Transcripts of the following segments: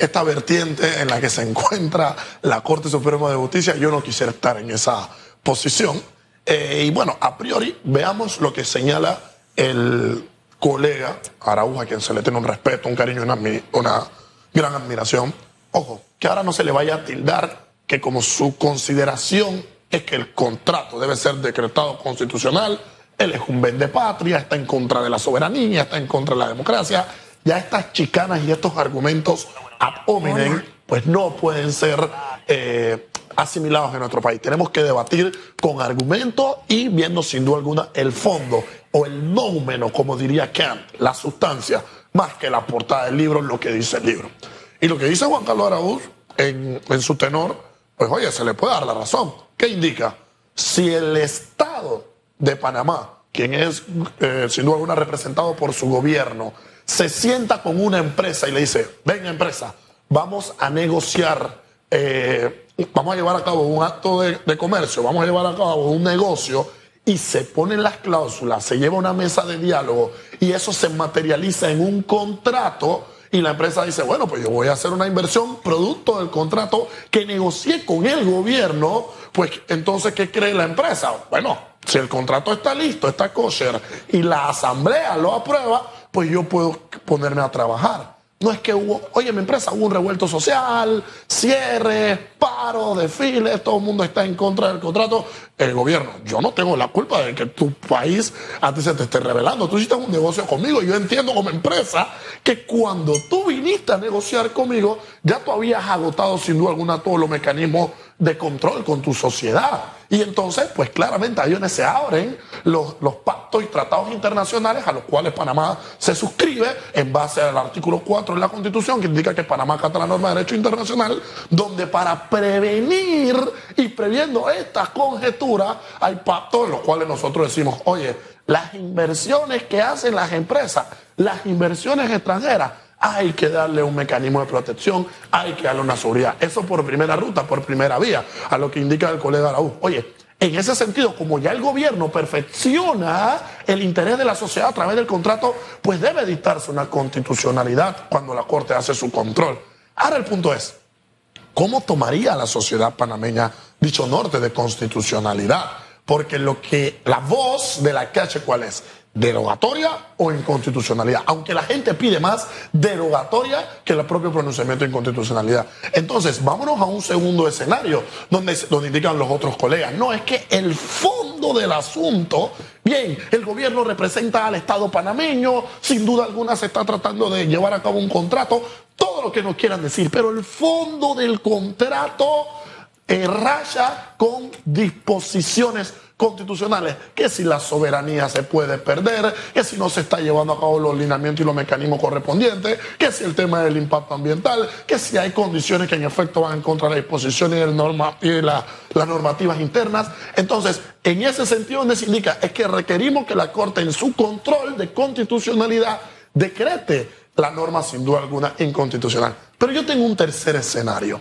esta vertiente en la que se encuentra la Corte Suprema de Justicia, yo no quisiera estar en esa posición. Eh, y bueno, a priori, veamos lo que señala el colega Araujo, a quien se le tiene un respeto, un cariño, una, una gran admiración. Ojo, que ahora no se le vaya a tildar que como su consideración es que el contrato debe ser decretado constitucional, él es un vende patria, está en contra de la soberanía, está en contra de la democracia. Ya estas chicanas y estos argumentos ad pues no pueden ser eh, asimilados en nuestro país. Tenemos que debatir con argumentos y viendo sin duda alguna el fondo o el nómeno, como diría Kant, la sustancia, más que la portada del libro, lo que dice el libro. Y lo que dice Juan Carlos Araúz en, en su tenor, pues oye, se le puede dar la razón. ¿Qué indica? Si el Estado de Panamá, quien es eh, sin duda alguna representado por su gobierno, se sienta con una empresa y le dice, venga empresa, vamos a negociar, eh, vamos a llevar a cabo un acto de, de, comercio, vamos a llevar a cabo un negocio y se ponen las cláusulas, se lleva una mesa de diálogo y eso se materializa en un contrato. Y la empresa dice, bueno, pues yo voy a hacer una inversión producto del contrato que negocié con el gobierno, pues entonces, ¿qué cree la empresa? Bueno, si el contrato está listo, está kosher y la asamblea lo aprueba, pues yo puedo ponerme a trabajar. No es que hubo, oye, mi empresa hubo un revuelto social, cierre, paro, desfile, todo el mundo está en contra del contrato. El gobierno, yo no tengo la culpa de que tu país a ti se te esté revelando. Tú hiciste un negocio conmigo. Yo entiendo como empresa que cuando tú viniste a negociar conmigo, ya tú habías agotado sin duda alguna todos los mecanismos de control con tu sociedad. Y entonces, pues claramente ahí donde se abren los, los, pactos y tratados internacionales a los cuales Panamá se suscribe en base al artículo 4 de la Constitución, que indica que Panamá acata la norma de derecho internacional, donde para prevenir y previendo estas conjeturas hay pactos en los cuales nosotros decimos, oye, las inversiones que hacen las empresas, las inversiones extranjeras, hay que darle un mecanismo de protección, hay que darle una seguridad. Eso por primera ruta, por primera vía, a lo que indica el colega Araúz. Oye, en ese sentido, como ya el gobierno perfecciona el interés de la sociedad a través del contrato, pues debe dictarse una constitucionalidad cuando la Corte hace su control. Ahora el punto es, ¿cómo tomaría la sociedad panameña dicho norte de constitucionalidad? Porque lo que la voz de la calle, ¿cuál es? Derogatoria o inconstitucionalidad, aunque la gente pide más derogatoria que el propio pronunciamiento de inconstitucionalidad. Entonces, vámonos a un segundo escenario donde, donde indican los otros colegas. No, es que el fondo del asunto, bien, el gobierno representa al Estado panameño, sin duda alguna se está tratando de llevar a cabo un contrato, todo lo que nos quieran decir, pero el fondo del contrato eh, raya con disposiciones constitucionales, que si la soberanía se puede perder, que si no se está llevando a cabo los lineamientos y los mecanismos correspondientes, que si el tema del impacto ambiental, que si hay condiciones que en efecto van en contra de las disposiciones y, norma, y la, las normativas internas. Entonces, en ese sentido, donde se indica es que requerimos que la Corte en su control de constitucionalidad decrete la norma sin duda alguna inconstitucional. Pero yo tengo un tercer escenario.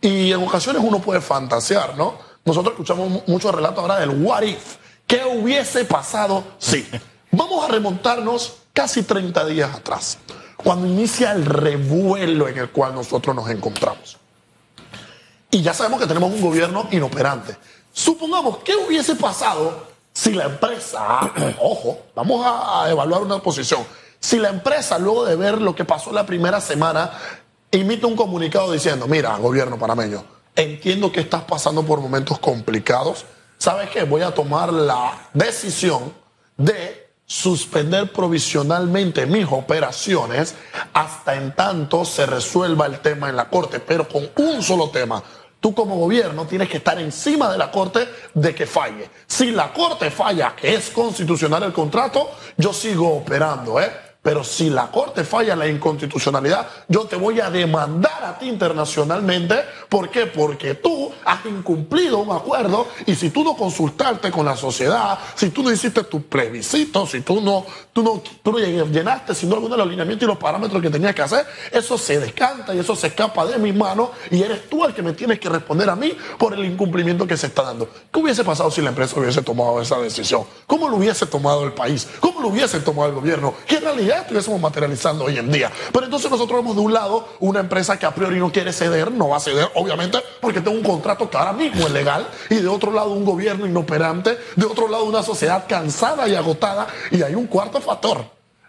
Y en ocasiones uno puede fantasear, ¿no? Nosotros escuchamos muchos relatos ahora del what if. ¿Qué hubiese pasado si? Vamos a remontarnos casi 30 días atrás, cuando inicia el revuelo en el cual nosotros nos encontramos. Y ya sabemos que tenemos un gobierno inoperante. Supongamos, ¿qué hubiese pasado si la empresa, ojo, vamos a evaluar una posición, si la empresa luego de ver lo que pasó la primera semana, emite un comunicado diciendo, mira, gobierno panameño, entiendo que estás pasando por momentos complicados. ¿Sabes qué? Voy a tomar la decisión de suspender provisionalmente mis operaciones hasta en tanto se resuelva el tema en la Corte, pero con un solo tema. Tú como gobierno tienes que estar encima de la Corte de que falle. Si la Corte falla, que es constitucional el contrato, yo sigo operando, ¿eh? Pero si la Corte falla la inconstitucionalidad, yo te voy a demandar a ti internacionalmente. ¿Por qué? Porque tú has incumplido un acuerdo y si tú no consultaste con la sociedad, si tú no hiciste tu plebiscito, si tú no, tú no, tú no llenaste sino alguno los alineamientos y los parámetros que tenías que hacer, eso se descanta y eso se escapa de mis manos y eres tú el que me tienes que responder a mí por el incumplimiento que se está dando. ¿Qué hubiese pasado si la empresa hubiese tomado esa decisión? ¿Cómo lo hubiese tomado el país? ¿Cómo lo hubiese tomado el gobierno? ¿Qué realidad ya estuviésemos materializando hoy en día. Pero entonces nosotros vemos de un lado una empresa que a priori no quiere ceder, no va a ceder, obviamente, porque tengo un contrato que ahora mismo es legal, y de otro lado un gobierno inoperante, de otro lado una sociedad cansada y agotada, y hay un cuarto factor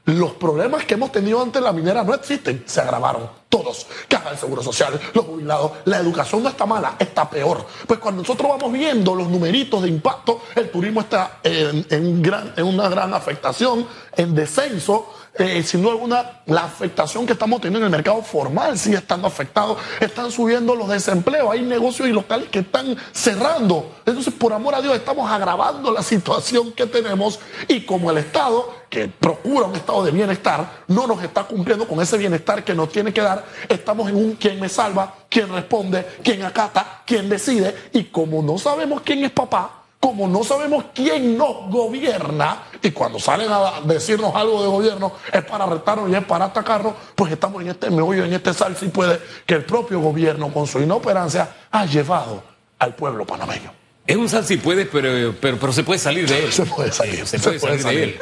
los problemas que hemos tenido antes la minera no existen, se agravaron todos. Caja del Seguro Social, los jubilados, la educación no está mala, está peor. Pues cuando nosotros vamos viendo los numeritos de impacto, el turismo está en una gran afectación, en descenso, eh, sin duda alguna, la afectación que estamos teniendo en el mercado formal sigue estando afectado. Están subiendo los desempleos, hay negocios y locales que están cerrando. Entonces, por amor a Dios, estamos agravando la situación que tenemos y como el Estado, que procura un estado de bienestar, no nos está cumpliendo con ese bienestar que nos tiene que dar, estamos en un quien me salva, quien responde, quien acata, quien decide y como no sabemos quién es papá, como no sabemos quién nos gobierna, y cuando salen a decirnos algo de gobierno es para retarnos y es para atacarnos, pues estamos en este meollo, en este sal, si puede, que el propio gobierno con su inoperancia ha llevado al pueblo panameño. Es un sal si puede, pero, pero, se puede salir de él. Se puede salir. se puede, salir, de él.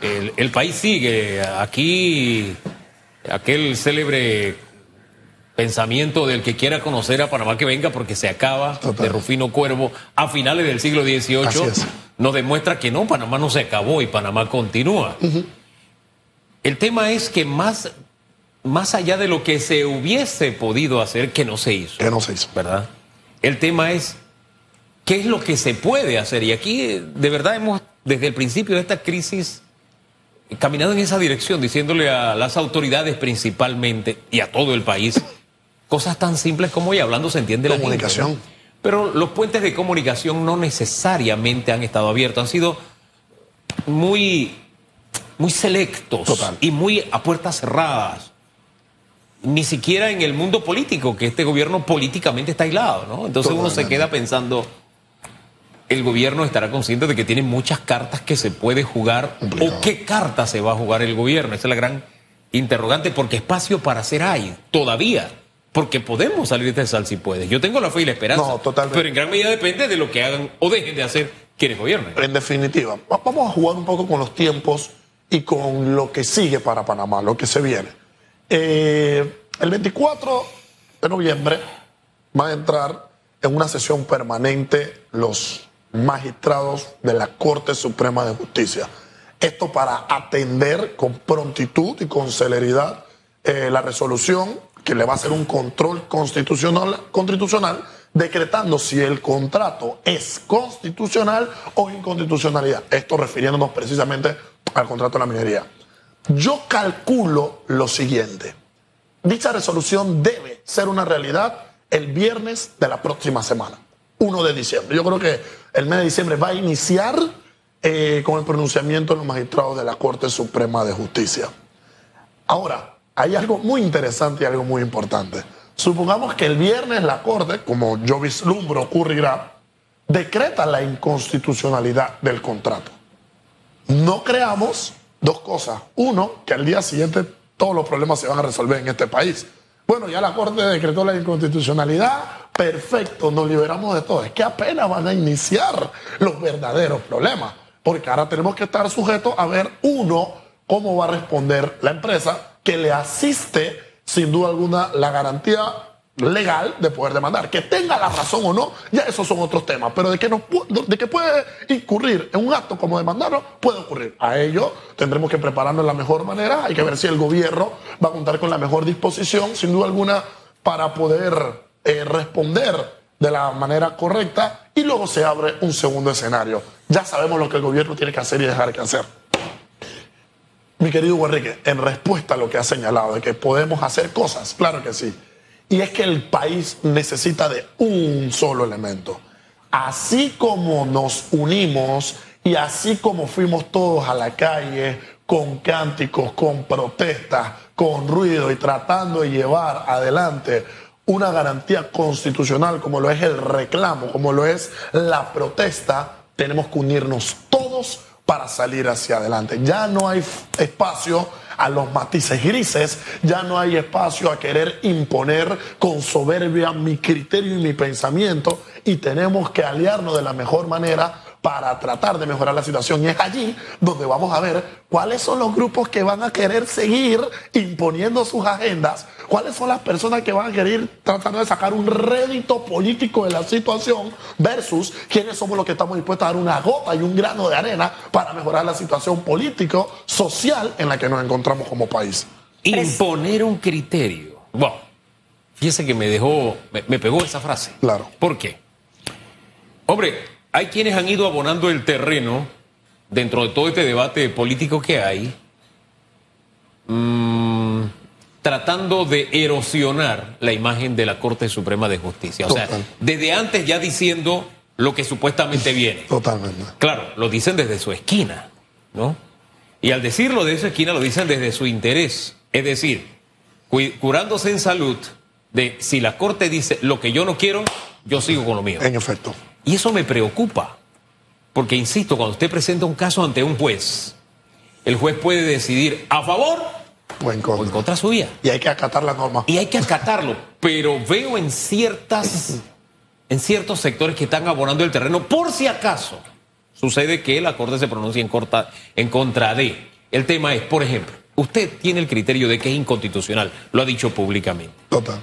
El, el país sigue. Aquí, aquel célebre pensamiento del que quiera conocer a Panamá que venga porque se acaba de Rufino Cuervo a finales del siglo XVIII nos demuestra que no, Panamá no se acabó y Panamá continúa. El tema es que más, más allá de lo que se hubiese podido hacer, que no se hizo. Que no se hizo. ¿Verdad? El tema es qué es lo que se puede hacer. Y aquí de verdad hemos, desde el principio de esta crisis, caminado en esa dirección, diciéndole a las autoridades principalmente y a todo el país Cosas tan simples como y hablando se entiende la comunicación. Pero los puentes de comunicación no necesariamente han estado abiertos, han sido muy, muy selectos y muy a puertas cerradas. Ni siquiera en el mundo político, que este gobierno políticamente está aislado, ¿no? Entonces uno se queda pensando, el gobierno estará consciente de que tiene muchas cartas que se puede jugar o qué carta se va a jugar el gobierno. Esa es la gran interrogante, porque espacio para hacer hay todavía. Porque podemos salir de sal si puede. Yo tengo la fe y la esperanza. No, totalmente. Pero en gran medida depende de lo que hagan o dejen de hacer quienes gobiernen. En definitiva, vamos a jugar un poco con los tiempos y con lo que sigue para Panamá, lo que se viene. Eh, el 24 de noviembre va a entrar en una sesión permanente los magistrados de la Corte Suprema de Justicia. Esto para atender con prontitud y con celeridad eh, la resolución que le va a hacer un control constitucional, constitucional decretando si el contrato es constitucional o inconstitucionalidad. Esto refiriéndonos precisamente al contrato de la minería. Yo calculo lo siguiente. Dicha resolución debe ser una realidad el viernes de la próxima semana, 1 de diciembre. Yo creo que el mes de diciembre va a iniciar eh, con el pronunciamiento de los magistrados de la Corte Suprema de Justicia. Ahora, hay algo muy interesante y algo muy importante. Supongamos que el viernes la Corte, como yo vislumbro ocurrirá, decreta la inconstitucionalidad del contrato. No creamos dos cosas. Uno, que al día siguiente todos los problemas se van a resolver en este país. Bueno, ya la Corte decretó la inconstitucionalidad, perfecto, nos liberamos de todo. Es que apenas van a iniciar los verdaderos problemas, porque ahora tenemos que estar sujetos a ver, uno, cómo va a responder la empresa, que le asiste, sin duda alguna, la garantía legal de poder demandar. Que tenga la razón o no, ya esos son otros temas. Pero de que, no, de que puede incurrir en un acto como demandarlo, puede ocurrir. A ello tendremos que prepararnos de la mejor manera. Hay que ver si el gobierno va a contar con la mejor disposición, sin duda alguna, para poder eh, responder de la manera correcta. Y luego se abre un segundo escenario. Ya sabemos lo que el gobierno tiene que hacer y dejar que hacer. Mi querido Enrique, en respuesta a lo que ha señalado, de que podemos hacer cosas, claro que sí. Y es que el país necesita de un solo elemento. Así como nos unimos y así como fuimos todos a la calle con cánticos, con protestas, con ruido y tratando de llevar adelante una garantía constitucional como lo es el reclamo, como lo es la protesta, tenemos que unirnos todos para salir hacia adelante. Ya no hay espacio a los matices grises, ya no hay espacio a querer imponer con soberbia mi criterio y mi pensamiento y tenemos que aliarnos de la mejor manera para tratar de mejorar la situación. Y es allí donde vamos a ver cuáles son los grupos que van a querer seguir imponiendo sus agendas, cuáles son las personas que van a querer tratando de sacar un rédito político de la situación versus quiénes somos los que estamos dispuestos a dar una gota y un grano de arena para mejorar la situación político, social en la que nos encontramos como país. Imponer un criterio. Bueno, fíjese que me dejó, me, me pegó esa frase. Claro. ¿Por qué? Hombre, hay quienes han ido abonando el terreno dentro de todo este debate político que hay, mmm, tratando de erosionar la imagen de la Corte Suprema de Justicia. O sea, Total. desde antes ya diciendo lo que supuestamente viene. Totalmente. Claro, lo dicen desde su esquina, ¿no? Y al decirlo de su esquina lo dicen desde su interés. Es decir, cu- curándose en salud de si la Corte dice lo que yo no quiero, yo sigo con lo mío. En efecto. Y eso me preocupa, porque insisto, cuando usted presenta un caso ante un juez, el juez puede decidir a favor O en o en contra. suya. Y hay que acatar la norma. Y hay que acatarlo, pero veo en ciertas, en ciertos sectores que están abonando el terreno, por si acaso sucede que la Corte se pronuncia en, corta- en contra de. El tema es, por ejemplo, usted tiene el criterio de que es inconstitucional, lo ha dicho públicamente. Total.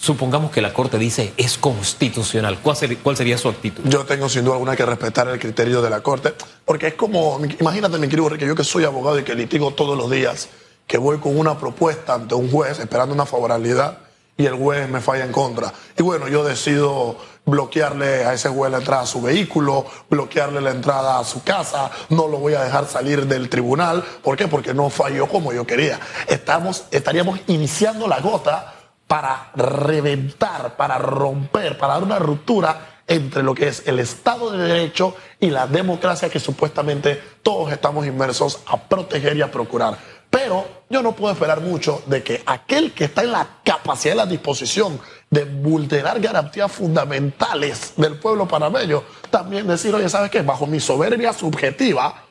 Supongamos que la Corte dice es constitucional. ¿Cuál, ser- cuál sería su actitud? Yo tengo sin duda alguna que respetar el criterio de la Corte, porque es como, imagínate mi querido Enrique, yo que soy abogado y que litigo todos los días, que voy con una propuesta ante un juez esperando una favorabilidad y el juez me falla en contra. Y bueno, yo decido bloquearle a ese juez la entrada a su vehículo, bloquearle la entrada a su casa, no lo voy a dejar salir del tribunal. ¿Por qué? Porque no falló como yo quería. Estamos, estaríamos iniciando la gota para reventar, para romper, para dar una ruptura entre lo que es el Estado de Derecho y la democracia que supuestamente todos estamos inmersos a proteger y a procurar. Pero yo no puedo esperar mucho de que aquel que está en la capacidad y la disposición de vulnerar garantías fundamentales del pueblo panameño, también decir, oye, ¿sabes qué? Bajo mi soberbia subjetiva,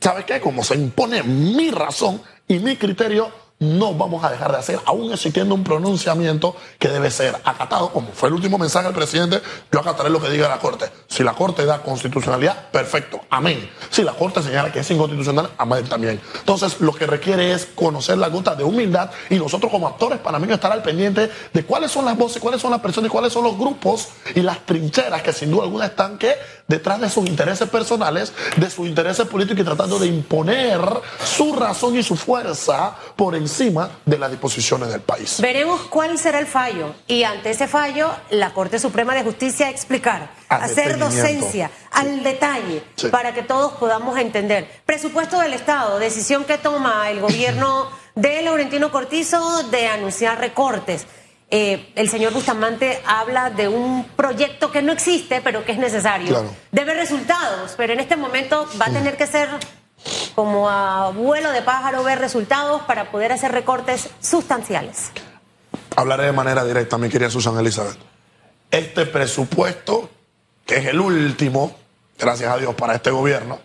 ¿sabes qué? Como se impone mi razón y mi criterio, no vamos a dejar de hacer, aún existiendo un pronunciamiento que debe ser acatado, como fue el último mensaje del presidente, yo acataré lo que diga la Corte. Si la Corte da constitucionalidad, perfecto, amén. Si la Corte señala que es inconstitucional, amén también. Entonces, lo que requiere es conocer la gota de humildad y nosotros como actores panameños estar al pendiente de cuáles son las voces, cuáles son las personas cuáles son los grupos y las trincheras que sin duda alguna están que detrás de sus intereses personales, de sus intereses políticos y tratando de imponer su razón y su fuerza por encima de las disposiciones del país. Veremos cuál será el fallo y ante ese fallo la Corte Suprema de Justicia explicar, Al hacer docencia al detalle Sí. para que todos podamos entender. Presupuesto del Estado, decisión que toma el gobierno de Laurentino Cortizo de anunciar recortes. Eh, el señor Bustamante habla de un proyecto que no existe, pero que es necesario. Claro. Debe resultados, pero en este momento va a tener que ser como a vuelo de pájaro ver resultados para poder hacer recortes sustanciales. Hablaré de manera directa, mi querida Susana Elizabeth. Este presupuesto, que es el último, gracias a Dios, para este gobierno,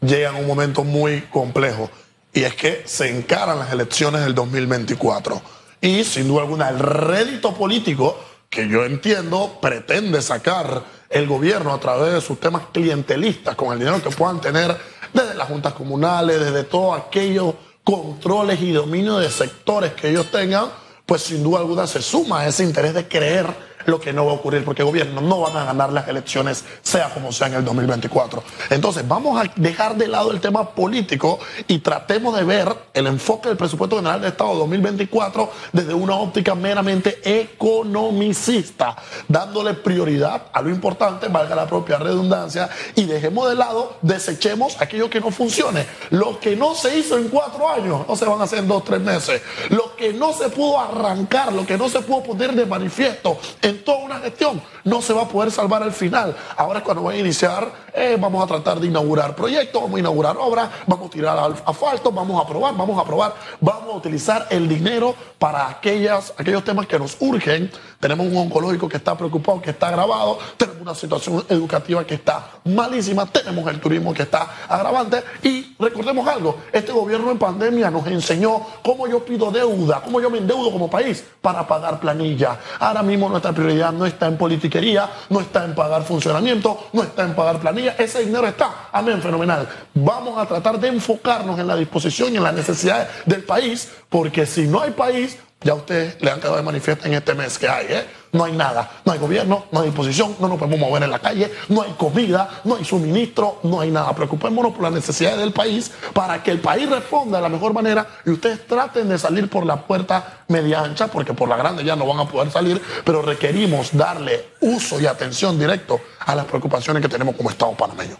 llega en un momento muy complejo. Y es que se encaran las elecciones del 2024. Y sin duda alguna, el rédito político que yo entiendo pretende sacar el gobierno a través de sus temas clientelistas, con el dinero que puedan tener desde las juntas comunales, desde todos aquellos controles y dominio de sectores que ellos tengan, pues sin duda alguna se suma a ese interés de creer lo que no va a ocurrir, porque gobierno no van a ganar las elecciones, sea como sea en el 2024. Entonces, vamos a dejar de lado el tema político y tratemos de ver el enfoque del presupuesto general de Estado 2024 desde una óptica meramente economicista, dándole prioridad a lo importante, valga la propia redundancia, y dejemos de lado, desechemos aquello que no funcione. Lo que no se hizo en cuatro años, no se van a hacer en dos, tres meses. Lo que no se pudo arrancar, lo que no se pudo poner de manifiesto en toda una gestión, no se va a poder salvar al final. Ahora es cuando voy a iniciar, eh, vamos a tratar de inaugurar proyectos, vamos a inaugurar obras, vamos a tirar al- asfalto, vamos a aprobar, vamos a aprobar, vamos a utilizar el dinero para aquellas, aquellos temas que nos urgen. Tenemos un oncológico que está preocupado, que está agravado, tenemos una situación educativa que está malísima, tenemos el turismo que está agravante y recordemos algo, este gobierno en pandemia nos enseñó cómo yo pido deuda, cómo yo me endeudo como país para pagar planilla. Ahora mismo nuestra prioridad no está en politiquería, no está en pagar funcionamiento, no está en pagar planilla, ese dinero está. Amén, fenomenal. Vamos a tratar de enfocarnos en la disposición y en las necesidades del país, porque si no hay país, ya ustedes le han quedado de manifiesto en este mes que hay, ¿eh? No hay nada, no hay gobierno, no hay disposición, no nos podemos mover en la calle, no hay comida, no hay suministro, no hay nada. Preocupémonos por las necesidades del país para que el país responda de la mejor manera y ustedes traten de salir por la puerta media ancha, porque por la grande ya no van a poder salir, pero requerimos darle uso y atención directo a las preocupaciones que tenemos como Estado panameño.